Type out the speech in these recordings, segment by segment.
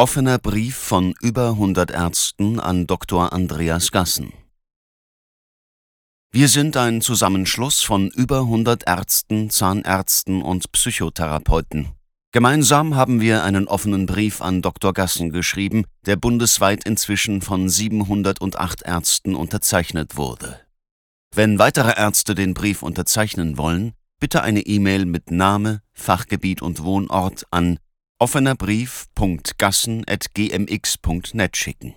Offener Brief von über 100 Ärzten an Dr. Andreas Gassen. Wir sind ein Zusammenschluss von über 100 Ärzten, Zahnärzten und Psychotherapeuten. Gemeinsam haben wir einen offenen Brief an Dr. Gassen geschrieben, der bundesweit inzwischen von 708 Ärzten unterzeichnet wurde. Wenn weitere Ärzte den Brief unterzeichnen wollen, bitte eine E-Mail mit Name, Fachgebiet und Wohnort an offenerbrief.gassen.gmx.net schicken.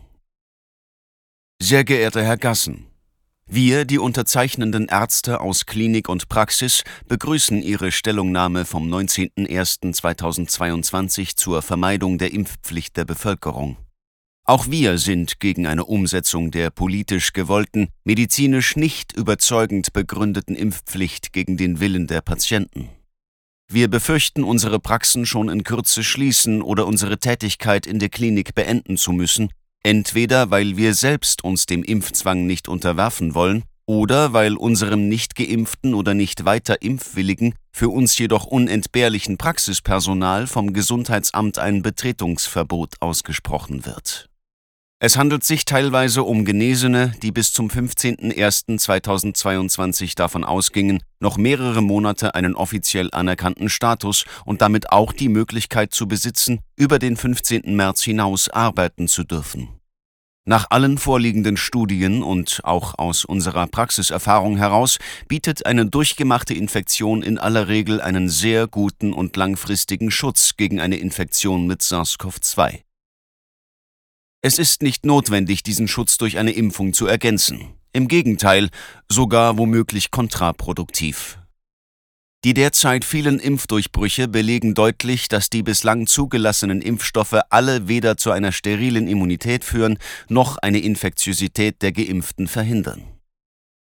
Sehr geehrter Herr Gassen, wir, die unterzeichnenden Ärzte aus Klinik und Praxis, begrüßen Ihre Stellungnahme vom 19.01.2022 zur Vermeidung der Impfpflicht der Bevölkerung. Auch wir sind gegen eine Umsetzung der politisch gewollten, medizinisch nicht überzeugend begründeten Impfpflicht gegen den Willen der Patienten. Wir befürchten, unsere Praxen schon in Kürze schließen oder unsere Tätigkeit in der Klinik beenden zu müssen, entweder weil wir selbst uns dem Impfzwang nicht unterwerfen wollen oder weil unserem nicht geimpften oder nicht weiter impfwilligen, für uns jedoch unentbehrlichen Praxispersonal vom Gesundheitsamt ein Betretungsverbot ausgesprochen wird. Es handelt sich teilweise um Genesene, die bis zum 15.01.2022 davon ausgingen, noch mehrere Monate einen offiziell anerkannten Status und damit auch die Möglichkeit zu besitzen, über den 15. März hinaus arbeiten zu dürfen. Nach allen vorliegenden Studien und auch aus unserer Praxiserfahrung heraus bietet eine durchgemachte Infektion in aller Regel einen sehr guten und langfristigen Schutz gegen eine Infektion mit SARS-CoV-2. Es ist nicht notwendig, diesen Schutz durch eine Impfung zu ergänzen. Im Gegenteil, sogar womöglich kontraproduktiv. Die derzeit vielen Impfdurchbrüche belegen deutlich, dass die bislang zugelassenen Impfstoffe alle weder zu einer sterilen Immunität führen, noch eine Infektiosität der Geimpften verhindern.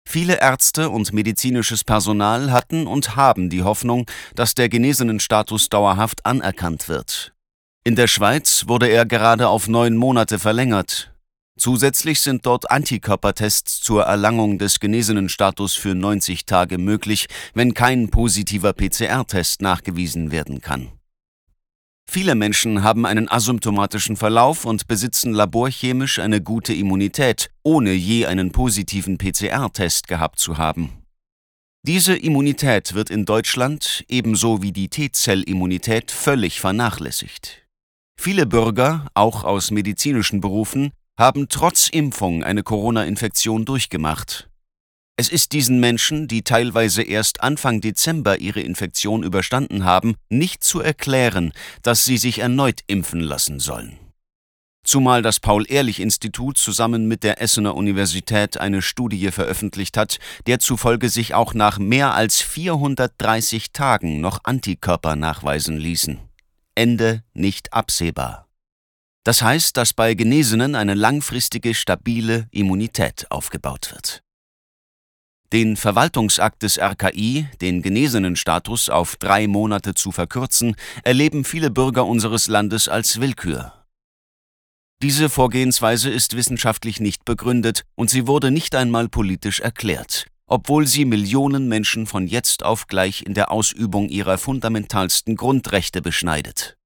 Viele Ärzte und medizinisches Personal hatten und haben die Hoffnung, dass der genesenen Status dauerhaft anerkannt wird. In der Schweiz wurde er gerade auf neun Monate verlängert. Zusätzlich sind dort Antikörpertests zur Erlangung des genesenen Status für 90 Tage möglich, wenn kein positiver PCR-Test nachgewiesen werden kann. Viele Menschen haben einen asymptomatischen Verlauf und besitzen laborchemisch eine gute Immunität, ohne je einen positiven PCR-Test gehabt zu haben. Diese Immunität wird in Deutschland ebenso wie die T-Zellimmunität völlig vernachlässigt. Viele Bürger, auch aus medizinischen Berufen, haben trotz Impfung eine Corona-Infektion durchgemacht. Es ist diesen Menschen, die teilweise erst Anfang Dezember ihre Infektion überstanden haben, nicht zu erklären, dass sie sich erneut impfen lassen sollen. Zumal das Paul-Ehrlich-Institut zusammen mit der Essener Universität eine Studie veröffentlicht hat, der zufolge sich auch nach mehr als 430 Tagen noch Antikörper nachweisen ließen. Ende nicht absehbar. Das heißt, dass bei Genesenen eine langfristige, stabile Immunität aufgebaut wird. Den Verwaltungsakt des RKI, den Genesenenstatus auf drei Monate zu verkürzen, erleben viele Bürger unseres Landes als Willkür. Diese Vorgehensweise ist wissenschaftlich nicht begründet und sie wurde nicht einmal politisch erklärt obwohl sie Millionen Menschen von jetzt auf gleich in der Ausübung ihrer fundamentalsten Grundrechte beschneidet.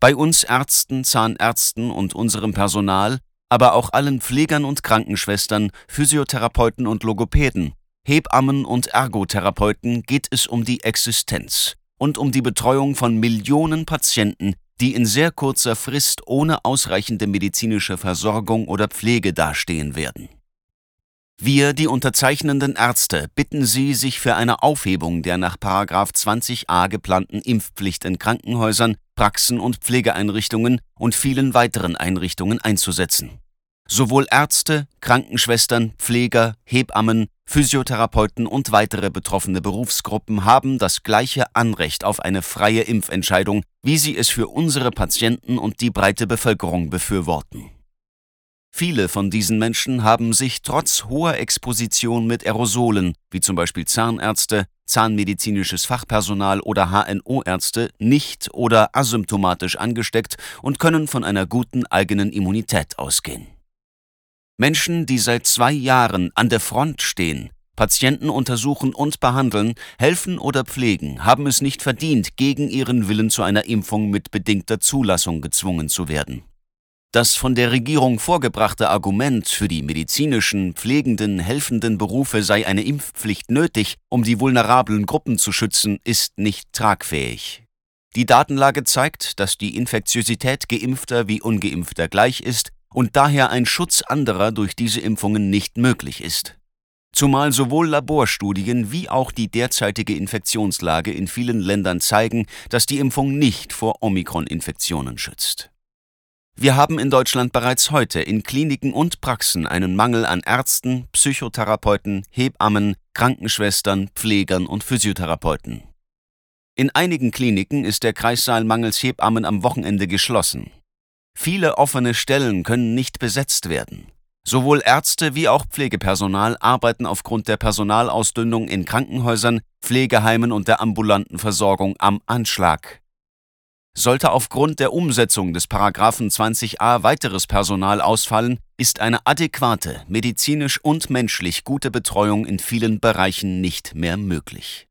Bei uns Ärzten, Zahnärzten und unserem Personal, aber auch allen Pflegern und Krankenschwestern, Physiotherapeuten und Logopäden, Hebammen und Ergotherapeuten geht es um die Existenz und um die Betreuung von Millionen Patienten, die in sehr kurzer Frist ohne ausreichende medizinische Versorgung oder Pflege dastehen werden. Wir, die unterzeichnenden Ärzte, bitten Sie, sich für eine Aufhebung der nach 20a geplanten Impfpflicht in Krankenhäusern, Praxen und Pflegeeinrichtungen und vielen weiteren Einrichtungen einzusetzen. Sowohl Ärzte, Krankenschwestern, Pfleger, Hebammen, Physiotherapeuten und weitere betroffene Berufsgruppen haben das gleiche Anrecht auf eine freie Impfentscheidung, wie sie es für unsere Patienten und die breite Bevölkerung befürworten. Viele von diesen Menschen haben sich trotz hoher Exposition mit Aerosolen, wie zum Beispiel Zahnärzte, zahnmedizinisches Fachpersonal oder HNO-Ärzte, nicht oder asymptomatisch angesteckt und können von einer guten eigenen Immunität ausgehen. Menschen, die seit zwei Jahren an der Front stehen, Patienten untersuchen und behandeln, helfen oder pflegen, haben es nicht verdient, gegen ihren Willen zu einer Impfung mit bedingter Zulassung gezwungen zu werden. Das von der Regierung vorgebrachte Argument, für die medizinischen, pflegenden, helfenden Berufe sei eine Impfpflicht nötig, um die vulnerablen Gruppen zu schützen, ist nicht tragfähig. Die Datenlage zeigt, dass die Infektiosität geimpfter wie ungeimpfter gleich ist und daher ein Schutz anderer durch diese Impfungen nicht möglich ist zumal sowohl Laborstudien wie auch die derzeitige Infektionslage in vielen Ländern zeigen, dass die Impfung nicht vor Omikron-Infektionen schützt. Wir haben in Deutschland bereits heute in Kliniken und Praxen einen Mangel an Ärzten, Psychotherapeuten, Hebammen, Krankenschwestern, Pflegern und Physiotherapeuten. In einigen Kliniken ist der Kreissaal mangels Hebammen am Wochenende geschlossen. Viele offene Stellen können nicht besetzt werden. Sowohl Ärzte wie auch Pflegepersonal arbeiten aufgrund der Personalausdünnung in Krankenhäusern, Pflegeheimen und der ambulanten Versorgung am Anschlag. Sollte aufgrund der Umsetzung des Paragraphen 20a weiteres Personal ausfallen, ist eine adäquate, medizinisch und menschlich gute Betreuung in vielen Bereichen nicht mehr möglich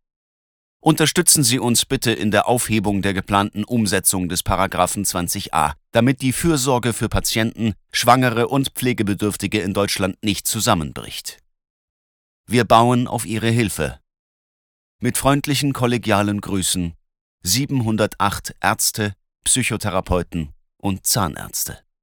Unterstützen Sie uns bitte in der Aufhebung der geplanten Umsetzung des Paragraphen 20a, damit die Fürsorge für Patienten, Schwangere und Pflegebedürftige in Deutschland nicht zusammenbricht. Wir bauen auf Ihre Hilfe. Mit freundlichen kollegialen Grüßen 708 Ärzte, Psychotherapeuten und Zahnärzte.